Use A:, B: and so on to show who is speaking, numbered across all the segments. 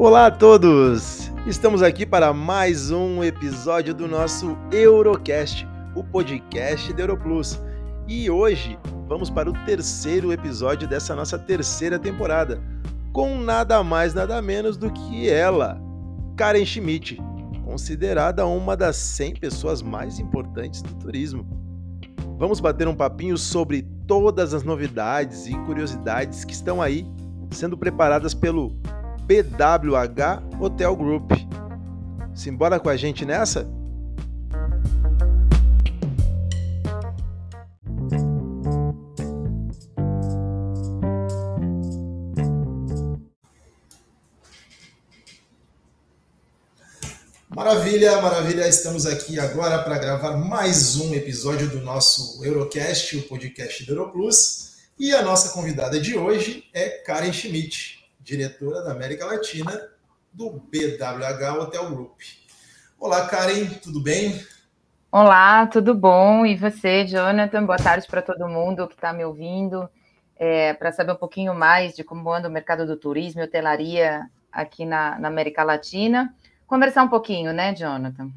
A: Olá a todos! Estamos aqui para mais um episódio do nosso Eurocast, o podcast da Europlus. E hoje vamos para o terceiro episódio dessa nossa terceira temporada, com nada mais nada menos do que ela, Karen Schmidt, considerada uma das 100 pessoas mais importantes do turismo. Vamos bater um papinho sobre todas as novidades e curiosidades que estão aí sendo preparadas pelo BWH Hotel Group. Simbora com a gente nessa? Maravilha, maravilha. Estamos aqui agora para gravar mais um episódio do nosso Eurocast, o podcast do Europlus. E a nossa convidada de hoje é Karen Schmidt, diretora da América Latina do BWH Hotel Group. Olá, Karen, tudo bem?
B: Olá, tudo bom? E você, Jonathan? Boa tarde para todo mundo que está me ouvindo. É, para saber um pouquinho mais de como anda o mercado do turismo e hotelaria aqui na, na América Latina. Conversar um pouquinho, né, Jonathan?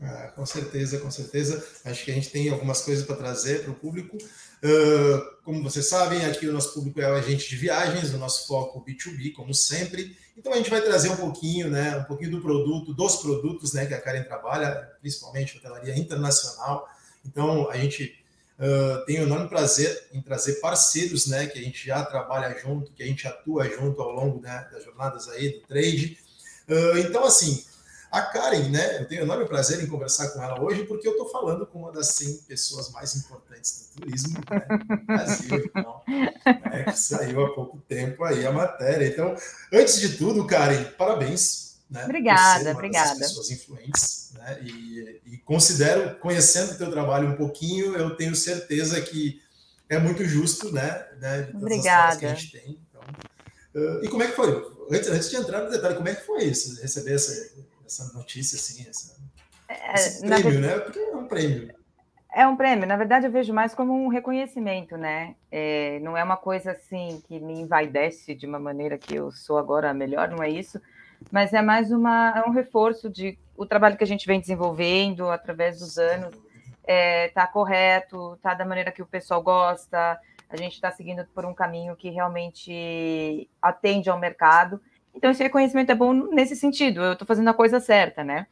A: Ah, com certeza, com certeza. Acho que a gente tem algumas coisas para trazer para o público. Uh, como vocês sabem, aqui o nosso público é o agente de viagens, o nosso foco B2B, como sempre. Então a gente vai trazer um pouquinho, né, um pouquinho do produto, dos produtos, né, que a Karen trabalha, principalmente hotelaria internacional. Então a gente uh, tem o enorme prazer em trazer parceiros, né, que a gente já trabalha junto, que a gente atua junto ao longo né, das jornadas aí do trade. Uh, então assim, a Karen, né? Eu tenho enorme prazer em conversar com ela hoje, porque eu estou falando com uma das 100 pessoas mais importantes do turismo né, no Brasil. Então, né, que saiu há pouco tempo aí a matéria. Então, antes de tudo, Karen, parabéns.
B: Né, obrigada, obrigada.
A: pessoas influentes, né? E, e considero, conhecendo o teu trabalho um pouquinho, eu tenho certeza que é muito justo, né? né
B: obrigada.
A: que a gente tem. Então, uh, e como é que foi? Antes, antes de entrar no detalhe, como é que foi isso? Receber essa essa notícia, assim, essa, é, esse prêmio, né? Porque é um prêmio.
B: É um prêmio, na verdade eu vejo mais como um reconhecimento, né? É, não é uma coisa assim que me envaidece de uma maneira que eu sou agora melhor, não é isso, mas é mais uma, é um reforço de o trabalho que a gente vem desenvolvendo através dos anos é, tá correto, tá da maneira que o pessoal gosta, a gente está seguindo por um caminho que realmente atende ao mercado então, esse reconhecimento é bom nesse sentido, eu estou fazendo a coisa certa, né?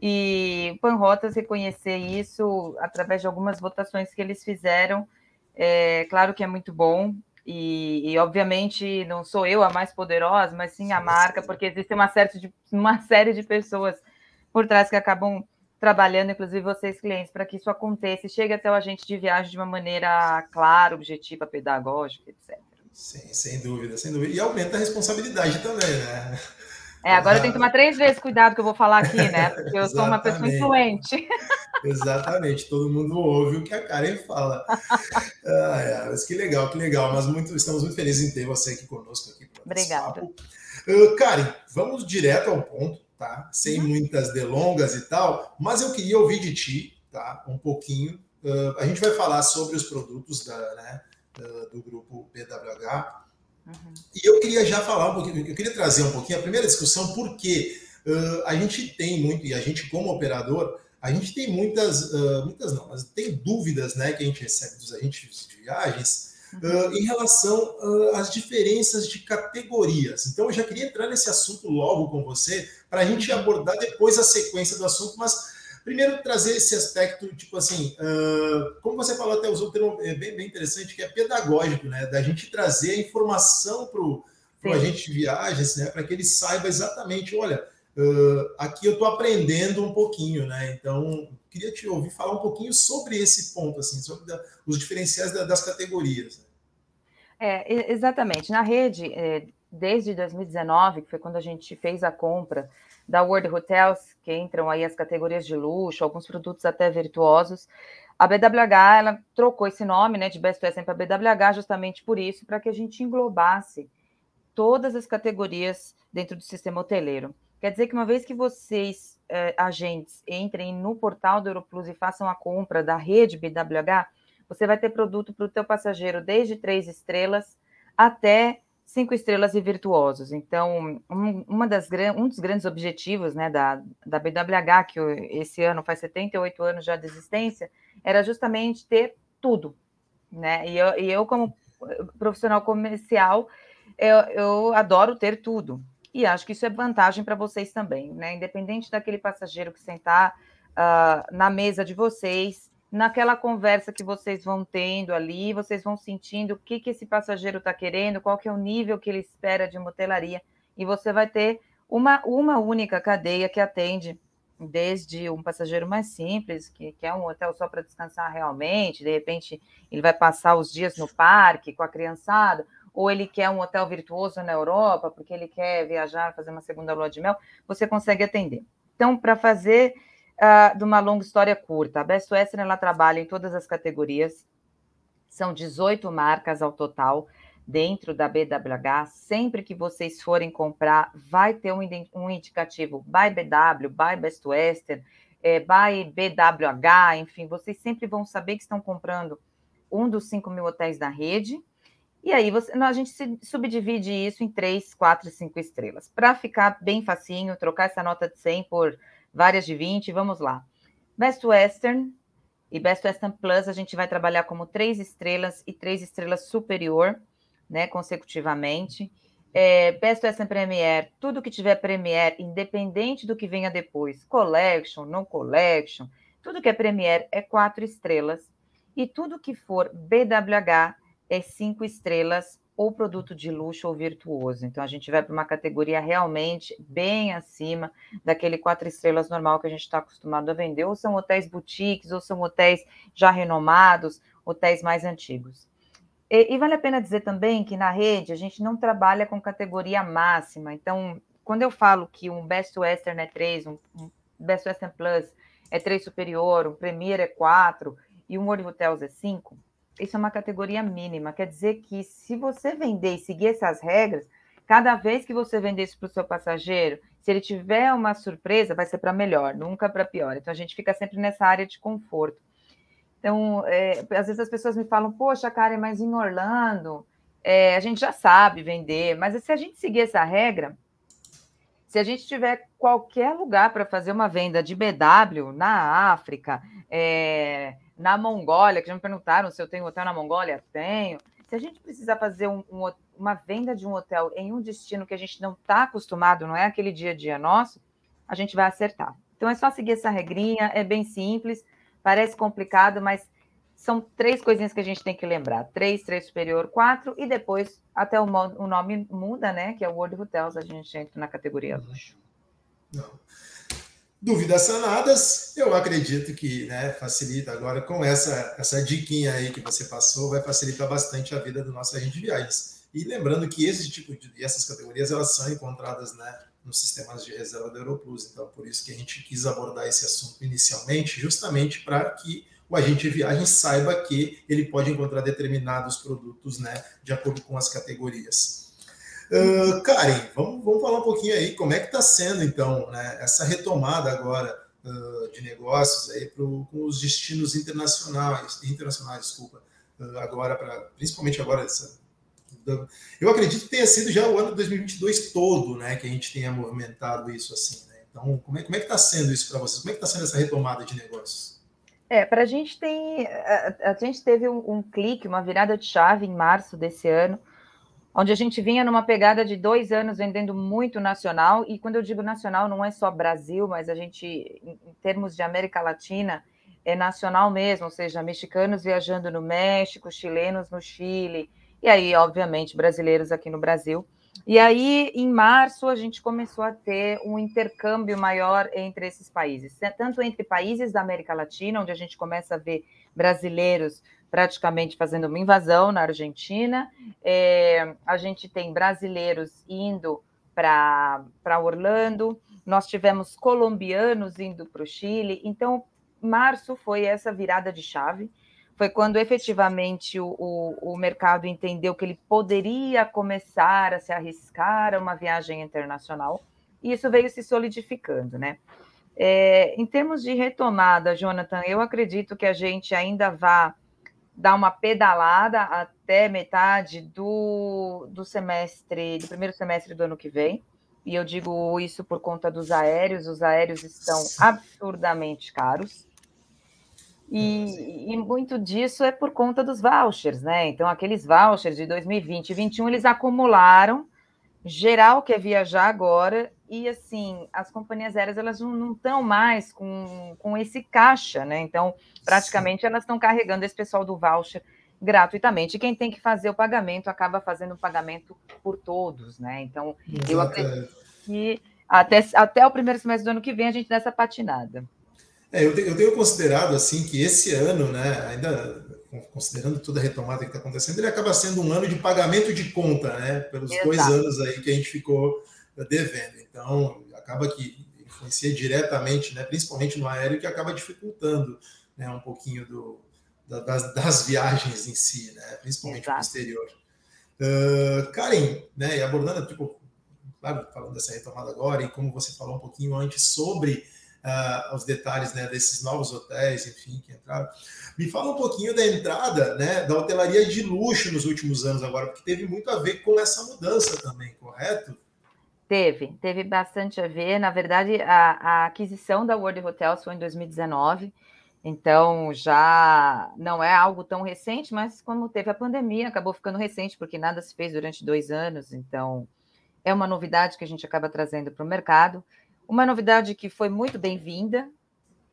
B: E o Panrotas reconhecer isso através de algumas votações que eles fizeram, é claro que é muito bom, e, e, obviamente não sou eu a mais poderosa, mas sim a marca, porque existe uma, certa de, uma série de pessoas por trás que acabam trabalhando, inclusive vocês clientes, para que isso aconteça e chegue até o agente de viagem de uma maneira clara, objetiva, pedagógica, etc.
A: Sim, sem dúvida, sem dúvida. E aumenta a responsabilidade também, né?
B: É, agora eu tenho que tomar três vezes cuidado que eu vou falar aqui, né? Porque eu sou uma pessoa influente.
A: Exatamente, todo mundo ouve o que a Karen fala. Ah, é, mas que legal, que legal. Mas muito, estamos muito felizes em ter você aqui conosco. Aqui
B: Obrigada.
A: Uh, Karen, vamos direto ao ponto, tá? Sem uhum. muitas delongas e tal, mas eu queria ouvir de ti, tá? Um pouquinho. Uh, a gente vai falar sobre os produtos da, né? Do grupo BWH. Uhum. E eu queria já falar um pouquinho, eu queria trazer um pouquinho a primeira discussão, porque uh, a gente tem muito, e a gente como operador, a gente tem muitas, uh, muitas não, mas tem dúvidas né, que a gente recebe dos agentes de viagens uh, em relação às diferenças de categorias. Então eu já queria entrar nesse assunto logo com você, para a gente abordar depois a sequência do assunto, mas Primeiro, trazer esse aspecto, tipo assim, uh, como você falou, até usou um termo é bem, bem interessante, que é pedagógico, né? Da gente trazer a informação para o agente de viagens, né? Para que ele saiba exatamente, olha, uh, aqui eu estou aprendendo um pouquinho, né? Então, queria te ouvir falar um pouquinho sobre esse ponto, assim, sobre da, os diferenciais da, das categorias. Né?
B: É, exatamente. Na rede, é, desde 2019, que foi quando a gente fez a compra da World Hotels, que entram aí as categorias de luxo, alguns produtos até virtuosos. A BWH ela trocou esse nome, né, de Best Western para BWH, justamente por isso, para que a gente englobasse todas as categorias dentro do sistema hoteleiro. Quer dizer que uma vez que vocês, eh, agentes, entrem no portal do Europlus e façam a compra da rede BWH, você vai ter produto para o teu passageiro desde três estrelas até cinco estrelas e virtuosos. Então, um, uma das, um dos grandes objetivos né, da, da BWH, que esse ano faz 78 anos já de existência, era justamente ter tudo. Né? E, eu, e eu como profissional comercial, eu, eu adoro ter tudo. E acho que isso é vantagem para vocês também, né? Independente daquele passageiro que sentar uh, na mesa de vocês, naquela conversa que vocês vão tendo ali, vocês vão sentindo o que, que esse passageiro está querendo, qual que é o nível que ele espera de motelaria, e você vai ter uma, uma única cadeia que atende desde um passageiro mais simples, que quer um hotel só para descansar realmente, de repente ele vai passar os dias no parque com a criançada, ou ele quer um hotel virtuoso na Europa, porque ele quer viajar, fazer uma segunda lua de mel, você consegue atender. Então, para fazer uh, de uma longa história curta. A Best Western ela trabalha em todas as categorias, são 18 marcas ao total dentro da BWH. Sempre que vocês forem comprar, vai ter um, um indicativo by BW, by Best Western, é, by BWH, enfim, vocês sempre vão saber que estão comprando um dos 5 mil hotéis da rede. E aí você, a gente subdivide isso em 3, 4 e 5 estrelas. Para ficar bem facinho, trocar essa nota de 100 por várias de 20, vamos lá. Best Western e Best Western Plus, a gente vai trabalhar como três estrelas e três estrelas superior, né, consecutivamente. É, Best Western Premier, tudo que tiver Premier, independente do que venha depois, Collection, não Collection, tudo que é Premier é quatro estrelas. E tudo que for BWH é cinco estrelas ou produto de luxo ou virtuoso. Então, a gente vai para uma categoria realmente bem acima daquele quatro estrelas normal que a gente está acostumado a vender, ou são hotéis boutiques, ou são hotéis já renomados, hotéis mais antigos. E, e vale a pena dizer também que na rede a gente não trabalha com categoria máxima. Então, quando eu falo que um Best Western é 3, um, um Best Western Plus é 3 superior, um Premier é 4 e um World Hotels é 5, isso é uma categoria mínima. Quer dizer que se você vender e seguir essas regras, cada vez que você vender isso para o seu passageiro, se ele tiver uma surpresa, vai ser para melhor, nunca para pior. Então a gente fica sempre nessa área de conforto. Então, é, às vezes as pessoas me falam, poxa, Karen, mas em Orlando é, a gente já sabe vender, mas se a gente seguir essa regra, se a gente tiver qualquer lugar para fazer uma venda de BW na África, é, na Mongólia, que já me perguntaram se eu tenho hotel na Mongólia, tenho. Se a gente precisar fazer um, um, uma venda de um hotel em um destino que a gente não está acostumado, não é aquele dia a dia nosso, a gente vai acertar. Então é só seguir essa regrinha, é bem simples, parece complicado, mas são três coisinhas que a gente tem que lembrar: três, três superior, quatro, e depois até o, o nome muda, né? Que é o World Hotels, a gente entra na categoria luxo.
A: Não. Dúvidas sanadas, eu acredito que né, facilita agora com essa, essa diquinha aí que você passou, vai facilitar bastante a vida do nosso agente de viagens. E lembrando que esse tipo de essas categorias elas são encontradas né, nos sistemas de reserva da Europlus. Então, por isso que a gente quis abordar esse assunto inicialmente, justamente para que o agente de viagem saiba que ele pode encontrar determinados produtos né, de acordo com as categorias. Uh, Karen, vamos, vamos falar um pouquinho aí como é que está sendo, então, né, essa retomada agora uh, de negócios aí pro, com os destinos internacionais, internacionais, desculpa, uh, agora para, principalmente agora essa, eu acredito que tenha sido já o ano de 2022 todo, né, que a gente tenha movimentado isso assim, né? Então, como é, como é que está sendo isso para vocês? Como é que está sendo essa retomada de negócios?
B: É, para a gente tem, a, a gente teve um, um clique, uma virada de chave em março desse ano, onde a gente vinha numa pegada de dois anos vendendo muito nacional, e quando eu digo nacional, não é só Brasil, mas a gente, em termos de América Latina, é nacional mesmo, ou seja, mexicanos viajando no México, chilenos no Chile, e aí, obviamente, brasileiros aqui no Brasil. E aí, em março, a gente começou a ter um intercâmbio maior entre esses países, tanto entre países da América Latina, onde a gente começa a ver brasileiros praticamente fazendo uma invasão na Argentina. É, a gente tem brasileiros indo para Orlando, nós tivemos colombianos indo para o Chile. Então, março foi essa virada de chave. Foi quando efetivamente o, o, o mercado entendeu que ele poderia começar a se arriscar a uma viagem internacional, e isso veio se solidificando, né? É, em termos de retomada, Jonathan, eu acredito que a gente ainda vá dar uma pedalada até metade do, do semestre, do primeiro semestre do ano que vem. E eu digo isso por conta dos aéreos, os aéreos estão absurdamente caros. E, e, muito disso é por conta dos vouchers, né? Então, aqueles vouchers de 2020 e 2021, eles acumularam, geral quer viajar agora, e assim, as companhias aéreas elas não estão mais com, com esse caixa, né? Então, praticamente Sim. elas estão carregando esse pessoal do voucher gratuitamente. E quem tem que fazer o pagamento acaba fazendo o pagamento por todos, né? Então, Exato. eu acredito que até, até o primeiro semestre do ano que vem a gente dá essa patinada.
A: É, eu, eu tenho considerado assim que esse ano, né, ainda considerando toda a retomada que está acontecendo, ele acaba sendo um ano de pagamento de conta, né? Pelos Exato. dois anos aí que a gente ficou devendo. Então, acaba que influencia diretamente, né, principalmente no aéreo, que acaba dificultando né, um pouquinho do, das, das, viagens em si, né, principalmente Exato. no exterior. Uh, Karen, né, e abordando, tipo, claro, falando dessa retomada agora, e como você falou um pouquinho antes sobre uh, os detalhes né, desses novos hotéis, enfim, que entraram. Me fala um pouquinho da entrada né, da hotelaria de luxo nos últimos anos agora, porque teve muito a ver com essa mudança também, correto?
B: Teve, teve bastante a ver. Na verdade, a, a aquisição da World Hotels foi em 2019, então já não é algo tão recente, mas como teve a pandemia, acabou ficando recente, porque nada se fez durante dois anos, então é uma novidade que a gente acaba trazendo para o mercado. Uma novidade que foi muito bem-vinda,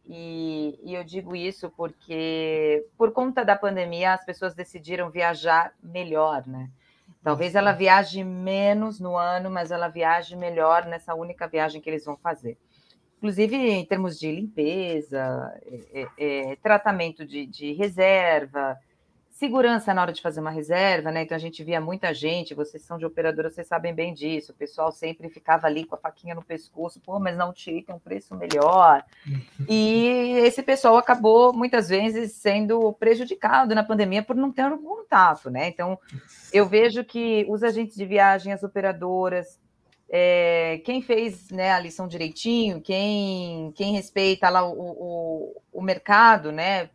B: e, e, eu digo isso porque, por conta da pandemia, as pessoas decidiram viajar melhor, né? Talvez ela viaje menos no ano, mas ela viaje melhor nessa única viagem que eles vão fazer. Inclusive em termos de limpeza, é, é, é tratamento de, de reserva, segurança na hora de fazer uma reserva, né? Então a gente via muita gente, vocês são de operadora, vocês sabem bem disso. O pessoal sempre ficava ali com a faquinha no pescoço, pô, mas não tinha tem um preço melhor. E esse pessoal acabou muitas vezes sendo prejudicado na pandemia por não ter um contato, né? Então eu vejo que os agentes de viagem, as operadoras, é, quem fez né, a lição direitinho, quem, quem respeita lá o, o, o mercado, né?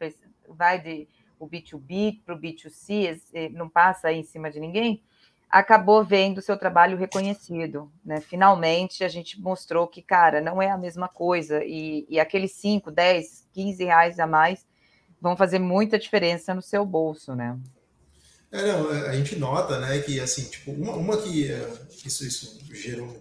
B: Vai de o B2B para o B2C, não passa em cima de ninguém, acabou vendo seu trabalho reconhecido. Né? Finalmente, a gente mostrou que, cara, não é a mesma coisa, e, e aqueles 5, 10, 15 reais a mais vão fazer muita diferença no seu bolso, né?
A: É, não, a gente nota, né, que assim, tipo, uma, uma que é, isso, isso gerou,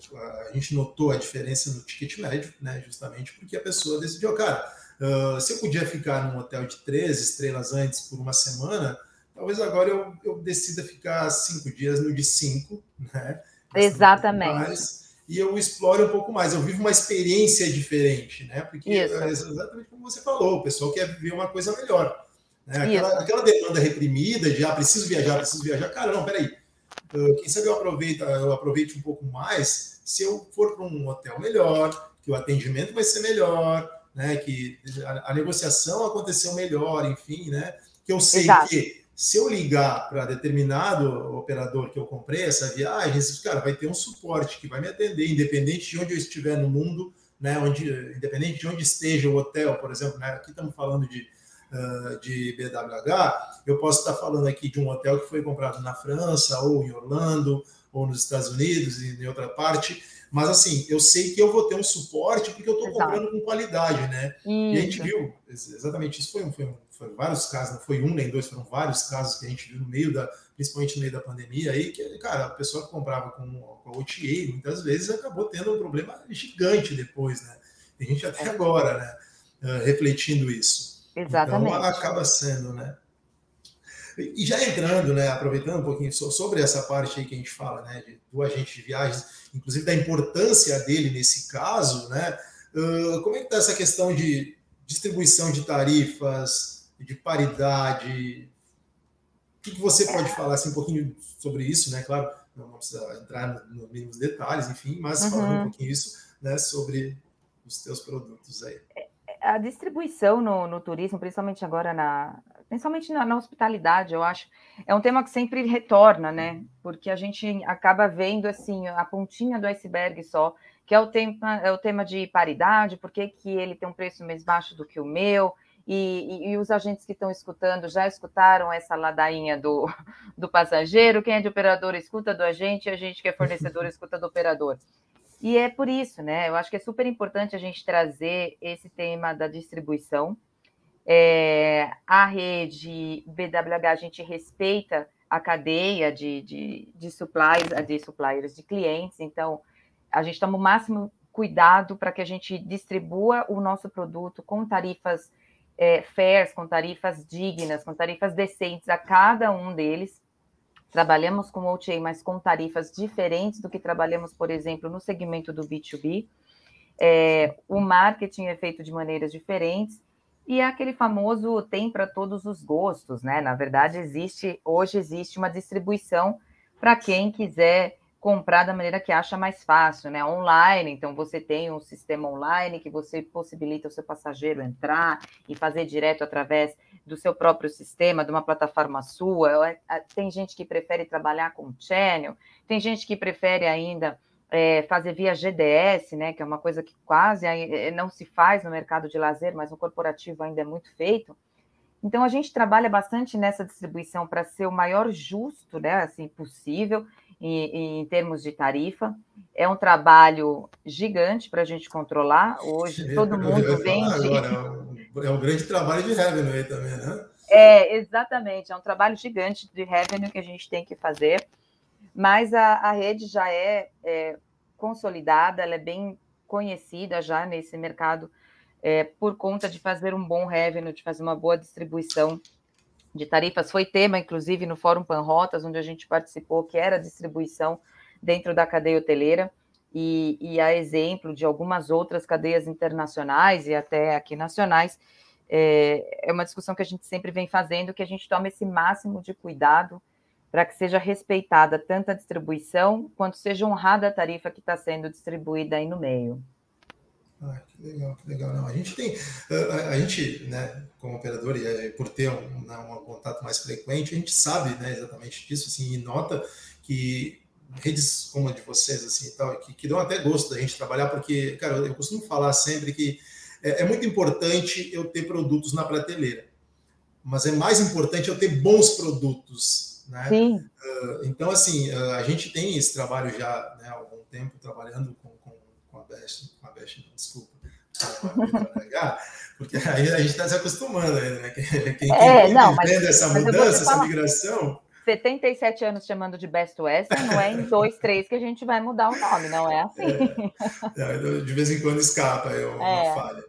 A: a gente notou a diferença no ticket médio, né, justamente porque a pessoa decidiu, cara, Uh, se eu podia ficar num hotel de três estrelas antes por uma semana, talvez agora eu, eu decida ficar cinco dias no de cinco, né?
B: Exatamente. Um
A: e eu explore um pouco mais, eu vivo uma experiência diferente, né? Porque Isso. é exatamente como você falou, o pessoal quer viver uma coisa melhor. Né? Aquela, aquela, demanda reprimida de ah, preciso viajar, preciso viajar. Cara, não, peraí. Uh, quem sabe eu aproveito, eu aproveite um pouco mais se eu for para um hotel melhor, que o atendimento vai ser melhor, né, que a, a, negociação aconteceu melhor, enfim, né, que eu sei Exato. que se eu ligar para determinado operador que eu comprei essa viagem, esse cara vai ter um suporte que vai me atender, independente de onde eu estiver no mundo, né, onde, independente de onde esteja o hotel, por exemplo, né, aqui estamos falando de, uh, de BWH, eu posso estar falando aqui de um hotel que foi comprado na França, ou em Orlando, ou nos Estados Unidos, e em outra parte, mas assim, eu sei que eu vou ter um suporte porque eu estou comprando com qualidade, né? Isso. E a gente viu exatamente isso. Foi, foi, foi, vários casos, não foi um nem dois, foram vários casos que a gente viu no meio da, principalmente no meio da pandemia aí, que, cara, a pessoa que comprava com, com a OTA muitas vezes acabou tendo um problema gigante depois, né? Tem gente até agora, né? Uh, refletindo isso.
B: Exatamente.
A: Então acaba sendo, né? E já entrando, né, aproveitando um pouquinho sobre essa parte aí que a gente fala, né, do agente de viagens, inclusive da importância dele nesse caso, né, uh, como é que está essa questão de distribuição de tarifas, de paridade? O que, que você pode falar assim, um pouquinho sobre isso, né? Claro, não precisa entrar nos mínimos detalhes, enfim, mas uhum. falando um pouquinho isso, né, sobre os teus produtos aí. É,
B: a distribuição no, no turismo, principalmente agora na, principalmente na, na, hospitalidade, eu acho, é um tema que sempre retorna, né? Porque a gente acaba vendo assim a pontinha do iceberg só, que é o tema, é o tema de paridade, por que, ele tem um preço mais baixo do que o meu, e, e, e, os agentes que estão escutando já escutaram essa ladainha do, do passageiro, quem é de operador escuta do agente, e a gente que é fornecedor escuta do operador. E é por isso, né? Eu acho que é super importante a gente trazer esse tema da distribuição. É, a rede BWH, a gente respeita a cadeia de, de, de suppliers, de suppliers, de clientes, então a gente toma o máximo cuidado para que a gente distribua o nosso produto com tarifas é, fairs, com tarifas dignas, com tarifas decentes a cada um deles. Trabalhamos com OTA, mas com tarifas diferentes do que trabalhamos, por exemplo, no segmento do B2B. É, o marketing é feito de maneiras diferentes e é aquele famoso tem para todos os gostos, né? Na verdade, existe hoje existe uma distribuição para quem quiser comprar da maneira que acha mais fácil, né? Online, então você tem um sistema online que você possibilita o seu passageiro entrar e fazer direto através do seu próprio sistema, de uma plataforma sua. É, é, tem gente que prefere trabalhar com channel, tem gente que prefere ainda é, fazer via GDS, né? Que é uma coisa que quase é, não se faz no mercado de lazer, mas no corporativo ainda é muito feito. Então a gente trabalha bastante nessa distribuição para ser o maior justo, né, assim possível em, em, termos de tarifa. É um trabalho gigante para a gente controlar. Hoje todo mundo vende.
A: Agora, é um grande trabalho de revenue aí também, né?
B: É, exatamente, é um trabalho gigante de revenue que a gente tem que fazer, mas a, a rede já é, é, consolidada, ela é bem conhecida já nesse mercado é, por conta de fazer um bom revenue, de fazer uma boa distribuição de tarifas. Foi tema, inclusive, no Fórum Panrotas, onde a gente participou, que era distribuição dentro da cadeia hoteleira, e, e a exemplo de algumas outras cadeias internacionais e até aqui nacionais. É, é uma discussão que a gente sempre vem fazendo, que a gente toma esse máximo de cuidado para que seja respeitada tanto a distribuição quanto seja honrada a tarifa que está sendo distribuída aí no meio.
A: Ah, que legal, que legal. Não, a gente tem, a, a gente, né, como operador, e por ter um, né, um contato mais frequente, a gente sabe né, exatamente disso, assim, e nota que redes como a de vocês, assim, e tal, que, que dão até gosto da gente trabalhar, porque, cara, eu costumo falar sempre que é, é muito importante eu ter produtos na prateleira, mas é mais importante eu ter bons produtos, né?
B: Sim.
A: Uh, então, assim, uh, a gente tem esse trabalho já né, há algum tempo trabalhando com, com, com a Best, com a Best, não, desculpa, porque aí a gente está se acostumando ainda, né? Quem, é, quem não, entende essa mudança, essa migração
B: 77 anos chamando de Best Western, não é em dois, três que a gente vai mudar o nome, não é assim.
A: É, é de vez em quando escapa é uma é. falha.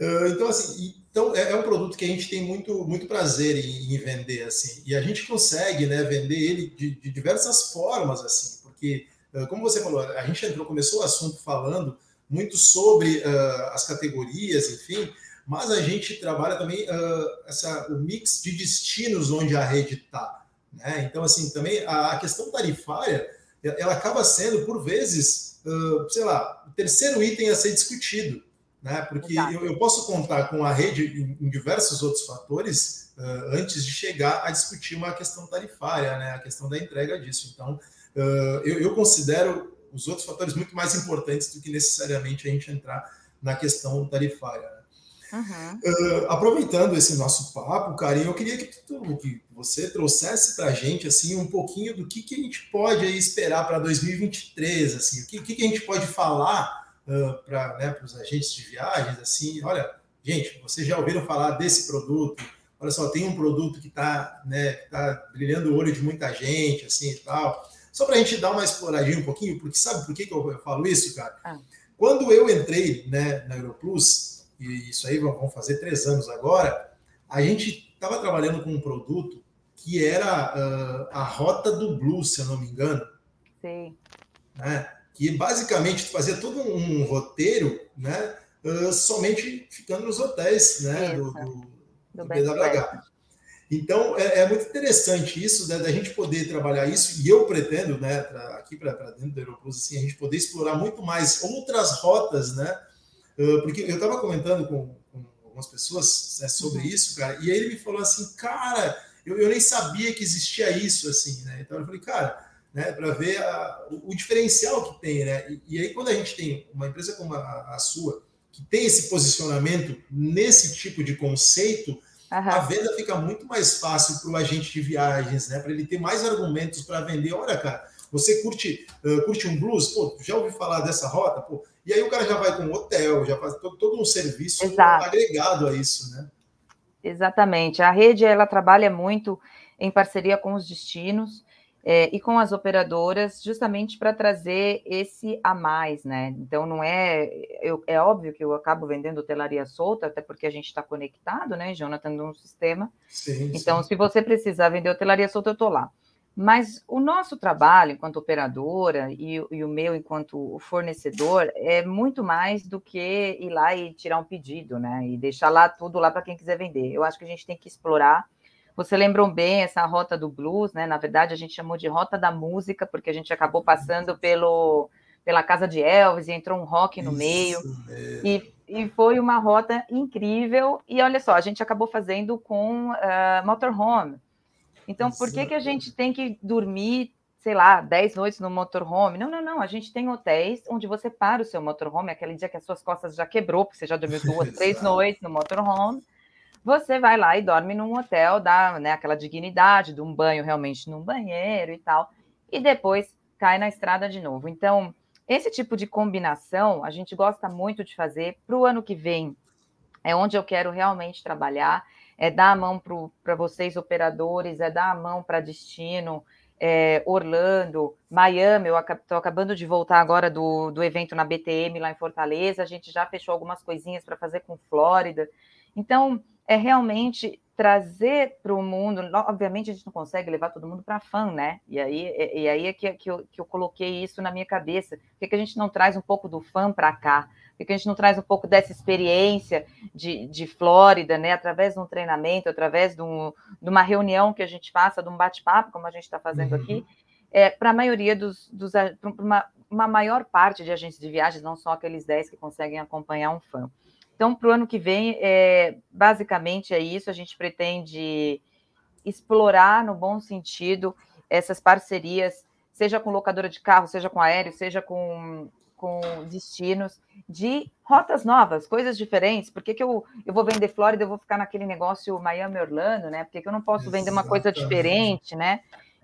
A: Ah, então, assim, então é, é um produto que a gente tem muito, muito prazer em, em vender, assim, e a gente consegue né, vender ele de, de diversas formas, assim, porque, ah, como você falou, a gente entrou, começou o assunto falando muito sobre uh, as categorias, enfim, mas a gente trabalha também uh, essa, o mix de destinos onde a rede está. Né? Então, assim, também a, a, questão tarifária, ela acaba sendo, por vezes, uh, sei lá, o terceiro item a ser discutido, né? porque eu, eu, posso contar com a rede em, em diversos outros fatores uh, antes de chegar a discutir uma questão tarifária, né? a questão da entrega disso. Então, uh, eu, eu considero os outros fatores muito mais importantes do que necessariamente a gente entrar na questão tarifária. Uhum. Uh, aproveitando esse nosso papo, Karim, eu queria que, tu, que você trouxesse para a gente assim um pouquinho do que, que a gente pode aí, esperar para 2023, assim, o que, que a gente pode falar uh, para né, os agentes de viagens, assim, olha, gente, vocês já ouviram falar desse produto? Olha só, tem um produto que está né, tá brilhando o olho de muita gente, assim e tal. Só para a gente dar uma exploradinha um pouquinho, porque sabe por que, que eu, eu falo isso, cara? Ah. Quando eu entrei né, na Europlus, e isso aí vão fazer três anos agora, a gente estava trabalhando com um produto que era uh, a Rota do Blue, se eu não me engano.
B: Sim.
A: Né? Que basicamente fazia todo um roteiro, né? Uh, somente ficando nos hotéis, né? Do, do, do, BWH. Então, é, é, muito interessante isso, né, da gente poder trabalhar isso, e eu pretendo, né, pra, aqui para dentro do Aeroplus, assim, a gente poder explorar muito mais outras rotas, né, porque eu estava comentando com, com, algumas pessoas né, sobre uhum. isso, cara, e aí ele me falou assim, cara, eu, eu nem sabia que existia isso, assim, né? Então eu falei, cara, né, para ver a, o, o, diferencial que tem, né? E, e, aí quando a gente tem uma empresa como a, a sua, que tem esse posicionamento nesse tipo de conceito, uhum. a venda fica muito mais fácil para o agente de viagens, né? Para ele ter mais argumentos para vender. Olha, cara, você curte, uh, curte um blues? Pô, já ouviu falar dessa rota? Pô, e aí o cara já vai com um hotel, já faz todo, todo um serviço Exato. agregado a isso, né?
B: Exatamente. A rede ela trabalha muito em parceria com os destinos é, e com as operadoras, justamente para trazer esse a mais, né? Então não é, eu, é óbvio que eu acabo vendendo hotelaria solta, até porque a gente está conectado, né, Jonathan, num sistema. Sim, então, sim. se você precisar vender hotelaria solta, eu estou lá. Mas o nosso trabalho enquanto operadora e, e, o meu enquanto fornecedor é muito mais do que ir lá e tirar um pedido, né? E deixar lá tudo lá para quem quiser vender. Eu acho que a gente tem que explorar. Você lembrou bem essa rota do blues, né? Na verdade, a gente chamou de rota da música, porque a gente acabou passando pelo, pela casa de Elvis e entrou um rock no Isso meio. E, e, foi uma rota incrível. E olha só, a gente acabou fazendo com uh, motorhome. Então, por que, que a gente tem que dormir, sei lá, 10 noites no motorhome? Não, não, não. A gente tem hotéis onde você para o seu motorhome, aquele dia que as suas costas já quebrou, porque você já dormiu duas, três noites no motorhome. Você vai lá e dorme num hotel, dá né, aquela dignidade de um banho realmente num banheiro e tal, e depois cai na estrada de novo. Então, esse tipo de combinação a gente gosta muito de fazer para o ano que vem. É onde eu quero realmente trabalhar é dar a mão para vocês, operadores, é dar a mão para destino, é, Orlando, Miami, eu estou acabando de voltar agora do, do evento na BTM lá em Fortaleza, a gente já fechou algumas coisinhas para fazer com Flórida. Então, é realmente trazer para o mundo, obviamente a gente não consegue levar todo mundo para fã, né? E aí, e aí é que, que, eu, que eu coloquei isso na minha cabeça. Por que, que a gente não traz um pouco do fã para cá? Por que a gente não traz um pouco dessa experiência de, de Flórida, né? Através de um treinamento, através de, um, de uma reunião que a gente faça, de um bate-papo, como a gente está fazendo uhum. aqui, é, para a maioria dos, dos para uma, uma maior parte de agentes de viagens, não só aqueles 10 que conseguem acompanhar um fã. Então, para o ano que vem, é, basicamente é isso. A gente pretende explorar, no bom sentido, essas parcerias, seja com locadora de carro, seja com aéreo, seja com, com destinos, de rotas novas, coisas diferentes. Por que, que eu, eu vou vender Flórida, eu vou ficar naquele negócio Miami-Orlando, né? Por que, que eu não posso Exatamente. vender uma coisa diferente, né?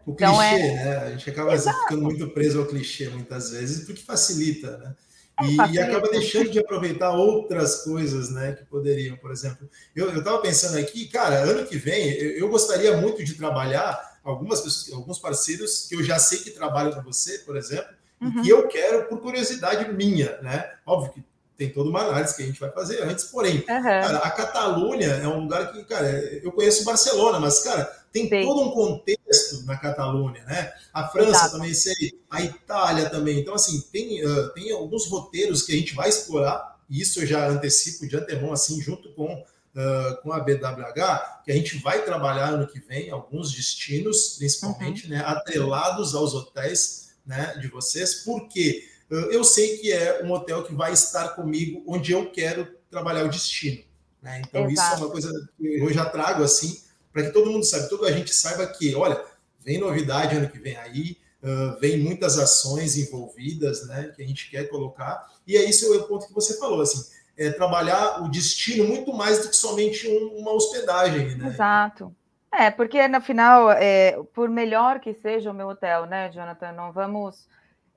A: O então, clichê, é... né? A gente acaba Exato. ficando muito preso ao clichê muitas vezes, porque facilita, né? E, e, acaba deixando de aproveitar outras coisas, né, que poderiam, por exemplo. Eu estava pensando aqui, cara, ano que vem eu, eu, gostaria muito de trabalhar algumas pessoas, alguns parceiros que eu já sei que trabalham com você, por exemplo, uhum. e que eu quero por curiosidade minha, né? Óbvio que tem toda uma análise que a gente vai fazer antes, porém, uhum. cara, a Catalunha é um lugar que, cara, eu conheço Barcelona, mas, cara, tem Sim. todo um contexto na Catalunha, né? A França Exato. também sei, a Itália também. Então, assim, tem, uh, tem alguns roteiros que a gente vai explorar, e isso eu já antecipo de antemão, assim, junto com, uh, com a BWH, que a gente vai trabalhar ano que vem, alguns destinos, principalmente, uhum. né, atrelados aos hotéis né, de vocês, porque eu sei que é um hotel que vai estar comigo onde eu quero trabalhar o destino. Né? Então, Exato. isso é uma coisa que eu já trago assim, para que todo mundo saiba, toda a gente saiba que, olha, vem novidade ano que vem aí, uh, vem muitas ações envolvidas, né, que a gente quer colocar, e é isso o ponto que você falou, assim, é trabalhar o destino muito mais do que somente um, uma hospedagem, né?
B: Exato. É, porque no final, é, por melhor que seja o meu hotel, né, Jonathan, não vamos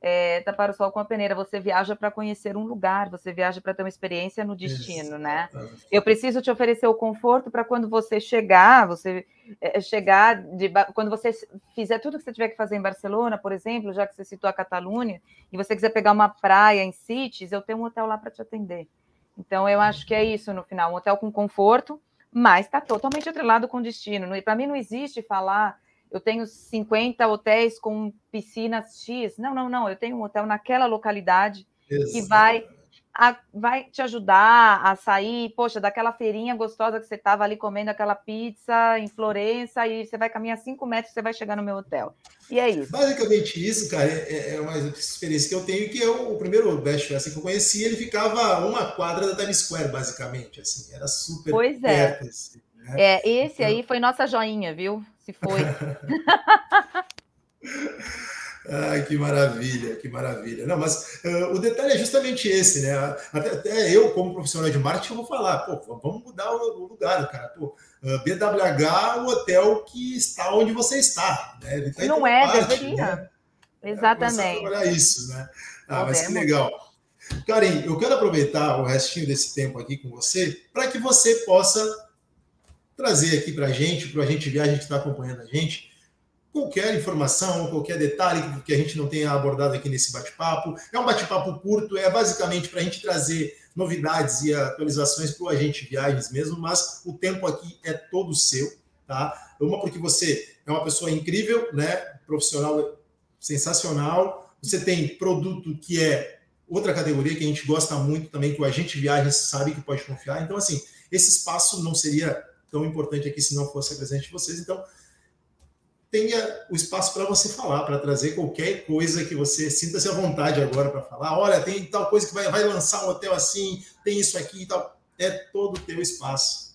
B: é, tapar o sol com a peneira. Você viaja para conhecer um lugar, você viaja para ter uma experiência no destino, Isso. né? Eu preciso te oferecer o conforto para quando você chegar, você é, chegar de, quando você fizer tudo que você tiver que fazer em Barcelona, por exemplo, já que você citou a Catalunha, e você quiser pegar uma praia em Cities, eu tenho um hotel lá para te atender. Então, eu acho que é isso no final, um hotel com conforto, mas está totalmente atrelado com destino. Para mim, não existe falar eu tenho 50 hotéis com piscinas X. Não, não, não. Eu tenho um hotel naquela localidade Exatamente. que vai, a, vai te ajudar a sair, poxa, daquela feirinha gostosa que você estava ali comendo aquela pizza em Florença e você vai caminhar cinco metros e você vai chegar no meu hotel. E é isso.
A: Basicamente isso, cara, é, é uma experiência que eu tenho, que eu, o primeiro Best Fest que eu conheci, ele ficava uma quadra da Times Square, basicamente, assim, era super
B: pois é. perto. Assim, né? É, esse então... aí foi nossa joinha, viu? Se foi.
A: Ai, que maravilha, que maravilha. Não, mas uh, o detalhe é justamente esse, né? Até, até, eu, como profissional de marketing, vou falar, pô, vamos mudar o, o lugar, cara. Pô, uh, BWH, o hotel que está onde você está. Né?
B: Tá Não é, parte, deveria. Né? Exatamente.
A: Olha isso, né? Ah, mas que legal. Karen, eu quero aproveitar o restinho desse tempo aqui com você para que você possa trazer aqui para a gente, para a gente ver, a gente está acompanhando a gente, qualquer informação, qualquer detalhe que a gente não tenha abordado aqui nesse bate-papo. É um bate-papo curto, é basicamente para a gente trazer novidades e atualizações para o agente viagens mesmo, mas o tempo aqui é todo seu, tá? Uma porque você é uma pessoa incrível, né? Profissional sensacional. Você tem produto que é outra categoria que a gente gosta muito também, que o agente viagens sabe que pode confiar. Então, assim, esse espaço não seria tão importante aqui se não fosse a presença de vocês. Então, tenha o espaço para você falar, para trazer qualquer coisa que você sinta-se à vontade agora para falar. Olha, tem tal coisa que vai, vai lançar um hotel assim, tem isso aqui e tal. É todo o teu espaço.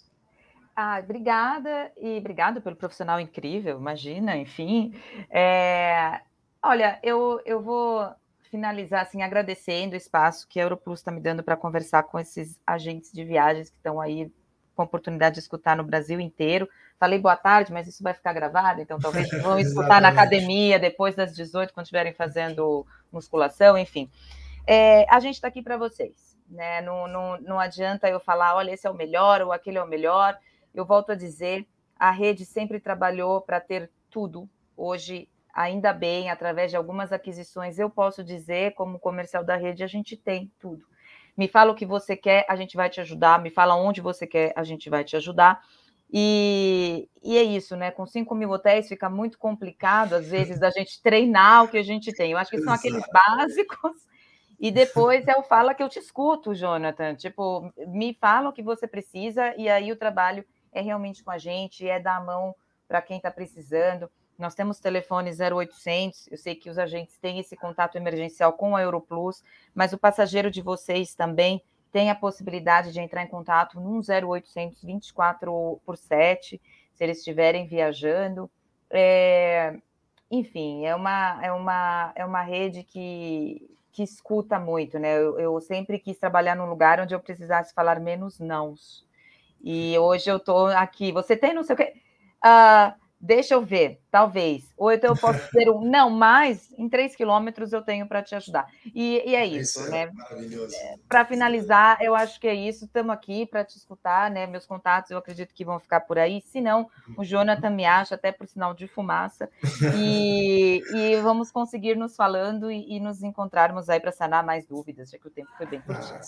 B: Ah, obrigada e obrigado pelo profissional incrível, imagina, enfim. É, olha, eu, eu vou finalizar assim agradecendo o espaço que a Europlus está me dando para conversar com esses agentes de viagens que estão aí com a oportunidade de escutar no Brasil inteiro. Falei boa tarde, mas isso vai ficar gravado, então talvez vão escutar na academia depois das 18, quando estiverem fazendo musculação, enfim. É, a gente está aqui para vocês, né? Não, não, não adianta eu falar, olha, esse é o melhor ou aquele é o melhor. Eu volto a dizer, a rede sempre trabalhou para ter tudo. Hoje, ainda bem, através de algumas aquisições, eu posso dizer, como comercial da rede, a gente tem tudo. Me fala o que você quer, a gente vai te ajudar. Me fala onde você quer, a gente vai te ajudar. E, e, é isso, né? Com 5 mil hotéis fica muito complicado, às vezes, da gente treinar o que a gente tem. Eu acho que são aqueles básicos. E depois é o fala que eu te escuto, Jonathan. Tipo, me fala o que você precisa, e aí o trabalho é realmente com a gente, é dar a mão para quem está precisando. Nós temos telefone 0800, eu sei que os agentes têm esse contato emergencial com a Europlus, mas o passageiro de vocês também tem a possibilidade de entrar em contato no 0800 24 por 7, se eles estiverem viajando. É, enfim, é uma, é, uma, é uma rede que, que escuta muito, né? Eu, eu sempre quis trabalhar num lugar onde eu precisasse falar menos nãos. E hoje eu estou aqui. Você tem não sei o quê. Uh, Deixa eu ver, talvez. Ou então eu posso ter um. Não, mas em três quilômetros eu tenho para te ajudar. E, e é isso, isso é né? É, para finalizar, eu acho que é isso. Estamos aqui para te escutar, né? Meus contatos eu acredito que vão ficar por aí. Se não, o Jonathan me acha, até por sinal de fumaça. E, e vamos conseguir nos falando e, e nos encontrarmos aí para sanar mais dúvidas, já que o tempo foi bem curtinho.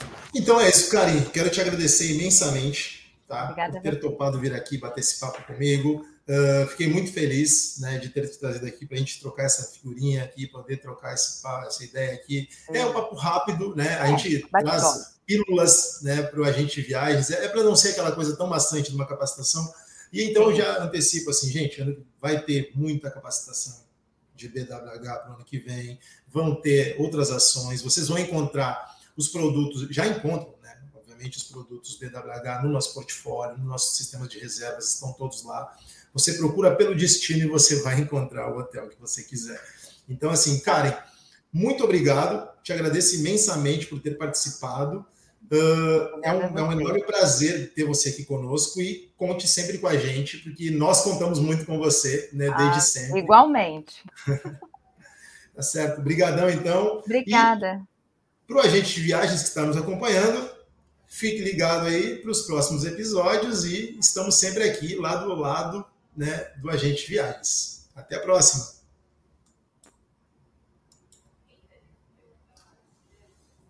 A: Ah, então é isso, Karim. Quero te agradecer imensamente tá? Obrigada, por ter topado vir aqui bater esse papo comigo. Uh, fiquei muito feliz né, de ter te trazido aqui para a gente trocar essa figurinha aqui, poder trocar esse, essa ideia aqui. É um papo rápido, né? A é, gente traz pílulas né, para o agente de viagens. É, é para não ser aquela coisa tão bastante de uma capacitação. E então eu já antecipo assim, gente, vai ter muita capacitação de BWH para o ano que vem, vão ter outras ações, vocês vão encontrar os produtos, já encontram obviamente, os produtos BWH no nosso portfólio, no nosso sistema de reservas, estão todos lá. Você procura pelo destino e você vai encontrar o hotel que você quiser. Então, assim, Karen, muito obrigado. Te agradeço imensamente por ter participado. Uh, é, um, é um enorme prazer ter você aqui conosco e conte sempre com a gente, porque nós contamos muito com você, né, desde ah, sempre.
B: Igualmente.
A: tá certo. Obrigadão, então.
B: Obrigada.
A: Para o agente de viagens que está nos acompanhando, Fique ligado aí para os próximos episódios e estamos sempre aqui, lado a lado, né, do Agente Viagens. Até a próxima!